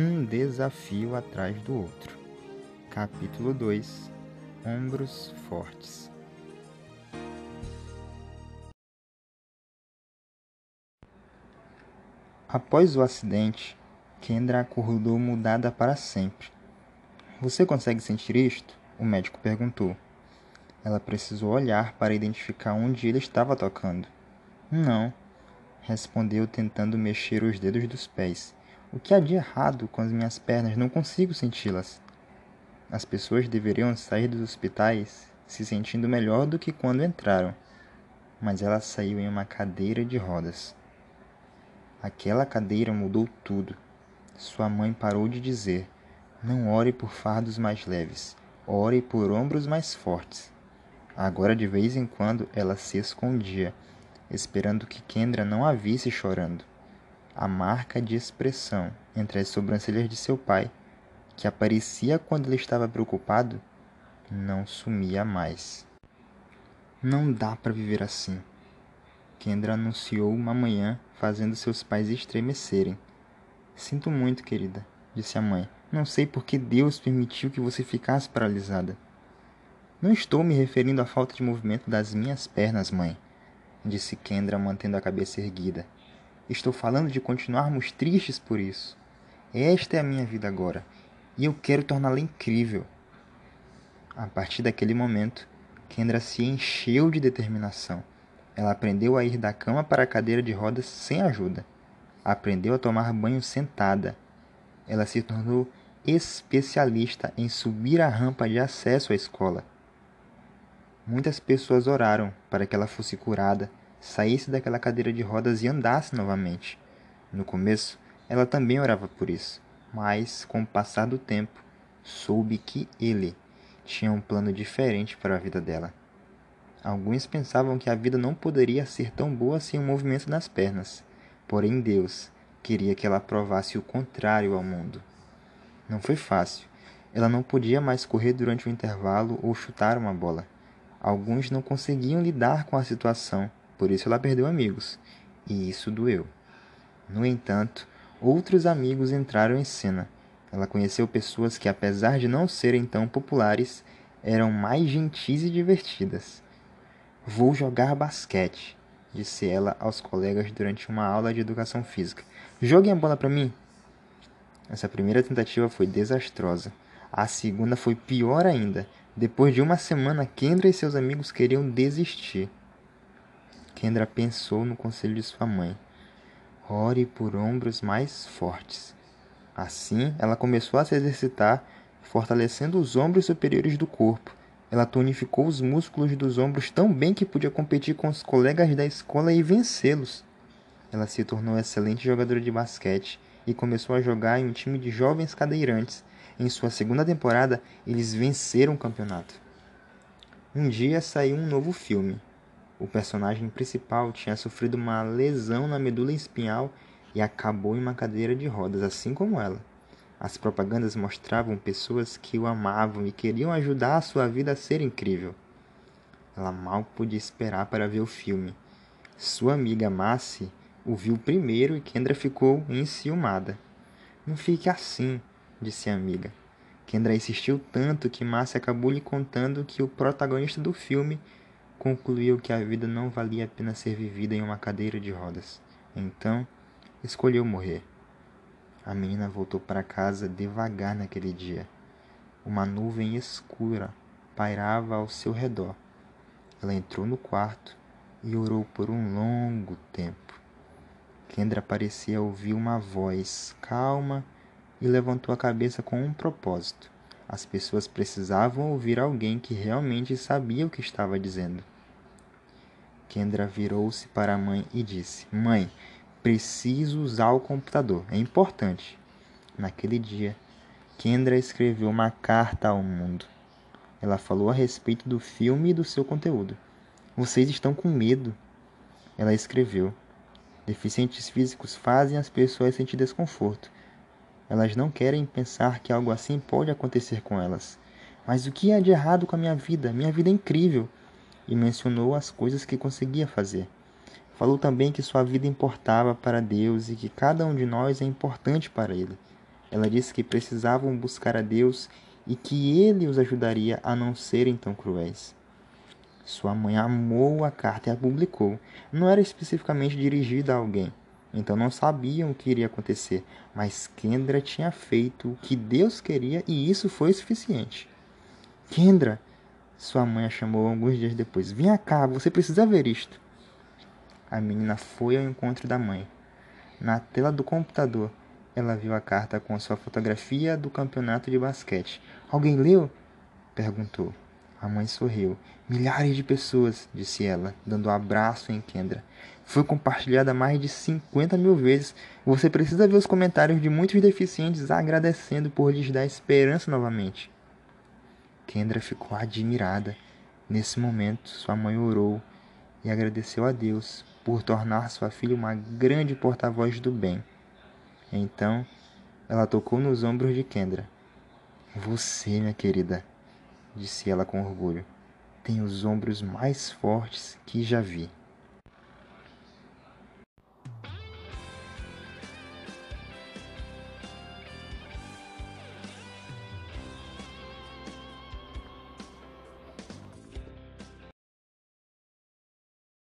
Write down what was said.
um desafio atrás do outro. Capítulo 2 Ombros Fortes Após o acidente, Kendra acordou mudada para sempre. Você consegue sentir isto? O médico perguntou. Ela precisou olhar para identificar onde ele estava tocando. Não, respondeu tentando mexer os dedos dos pés. O que há de errado com as minhas pernas? Não consigo senti-las. As pessoas deveriam sair dos hospitais se sentindo melhor do que quando entraram, mas ela saiu em uma cadeira de rodas. Aquela cadeira mudou tudo. Sua mãe parou de dizer: Não ore por fardos mais leves, ore por ombros mais fortes. Agora, de vez em quando, ela se escondia, esperando que Kendra não a visse chorando a marca de expressão entre as sobrancelhas de seu pai, que aparecia quando ele estava preocupado, não sumia mais. Não dá para viver assim. Kendra anunciou uma manhã, fazendo seus pais estremecerem. Sinto muito, querida, disse a mãe. Não sei por que Deus permitiu que você ficasse paralisada. Não estou me referindo à falta de movimento das minhas pernas, mãe, disse Kendra, mantendo a cabeça erguida. Estou falando de continuarmos tristes por isso. Esta é a minha vida agora e eu quero torná-la incrível. A partir daquele momento, Kendra se encheu de determinação. Ela aprendeu a ir da cama para a cadeira de rodas sem ajuda. Aprendeu a tomar banho sentada. Ela se tornou especialista em subir a rampa de acesso à escola. Muitas pessoas oraram para que ela fosse curada saísse daquela cadeira de rodas e andasse novamente. No começo, ela também orava por isso, mas, com o passar do tempo, soube que ele tinha um plano diferente para a vida dela. Alguns pensavam que a vida não poderia ser tão boa sem o um movimento nas pernas, porém Deus queria que ela provasse o contrário ao mundo. Não foi fácil. Ela não podia mais correr durante o intervalo ou chutar uma bola. Alguns não conseguiam lidar com a situação por isso ela perdeu amigos, e isso doeu. No entanto, outros amigos entraram em cena. Ela conheceu pessoas que, apesar de não serem tão populares, eram mais gentis e divertidas. Vou jogar basquete, disse ela aos colegas durante uma aula de educação física. Joguem a bola para mim. Essa primeira tentativa foi desastrosa. A segunda foi pior ainda. Depois de uma semana, Kendra e seus amigos queriam desistir. Kendra pensou no conselho de sua mãe. Ore por ombros mais fortes. Assim, ela começou a se exercitar, fortalecendo os ombros superiores do corpo. Ela tonificou os músculos dos ombros tão bem que podia competir com os colegas da escola e vencê-los. Ela se tornou excelente jogadora de basquete e começou a jogar em um time de jovens cadeirantes. Em sua segunda temporada, eles venceram o campeonato. Um dia saiu um novo filme, o personagem principal tinha sofrido uma lesão na medula espinhal e acabou em uma cadeira de rodas, assim como ela. As propagandas mostravam pessoas que o amavam e queriam ajudar a sua vida a ser incrível. Ela mal podia esperar para ver o filme. Sua amiga Massi o viu primeiro e Kendra ficou enciumada. Não fique assim, disse a amiga. Kendra insistiu tanto que Massi acabou lhe contando que o protagonista do filme concluiu que a vida não valia a pena ser vivida em uma cadeira de rodas. Então, escolheu morrer. A menina voltou para casa devagar naquele dia. Uma nuvem escura pairava ao seu redor. Ela entrou no quarto e orou por um longo tempo. Kendra parecia ouvir uma voz calma e levantou a cabeça com um propósito. As pessoas precisavam ouvir alguém que realmente sabia o que estava dizendo. Kendra virou-se para a mãe e disse: Mãe, preciso usar o computador, é importante. Naquele dia, Kendra escreveu uma carta ao mundo. Ela falou a respeito do filme e do seu conteúdo. Vocês estão com medo. Ela escreveu: Deficientes físicos fazem as pessoas sentir desconforto. Elas não querem pensar que algo assim pode acontecer com elas. Mas o que há de errado com a minha vida? Minha vida é incrível. E mencionou as coisas que conseguia fazer. Falou também que sua vida importava para Deus e que cada um de nós é importante para Ele. Ela disse que precisavam buscar a Deus e que ele os ajudaria a não serem tão cruéis. Sua mãe amou a carta e a publicou. Não era especificamente dirigida a alguém, então não sabiam o que iria acontecer, mas Kendra tinha feito o que Deus queria e isso foi suficiente. Kendra, sua mãe a chamou alguns dias depois. Vem cá, você precisa ver isto. A menina foi ao encontro da mãe. Na tela do computador, ela viu a carta com sua fotografia do campeonato de basquete. Alguém leu? perguntou. A mãe sorriu. Milhares de pessoas, disse ela, dando um abraço em Kendra. Foi compartilhada mais de 50 mil vezes. Você precisa ver os comentários de muitos deficientes agradecendo por lhes dar esperança novamente. Kendra ficou admirada. Nesse momento, sua mãe orou e agradeceu a Deus por tornar sua filha uma grande porta-voz do bem. Então, ela tocou nos ombros de Kendra. Você, minha querida, disse ela com orgulho, tem os ombros mais fortes que já vi.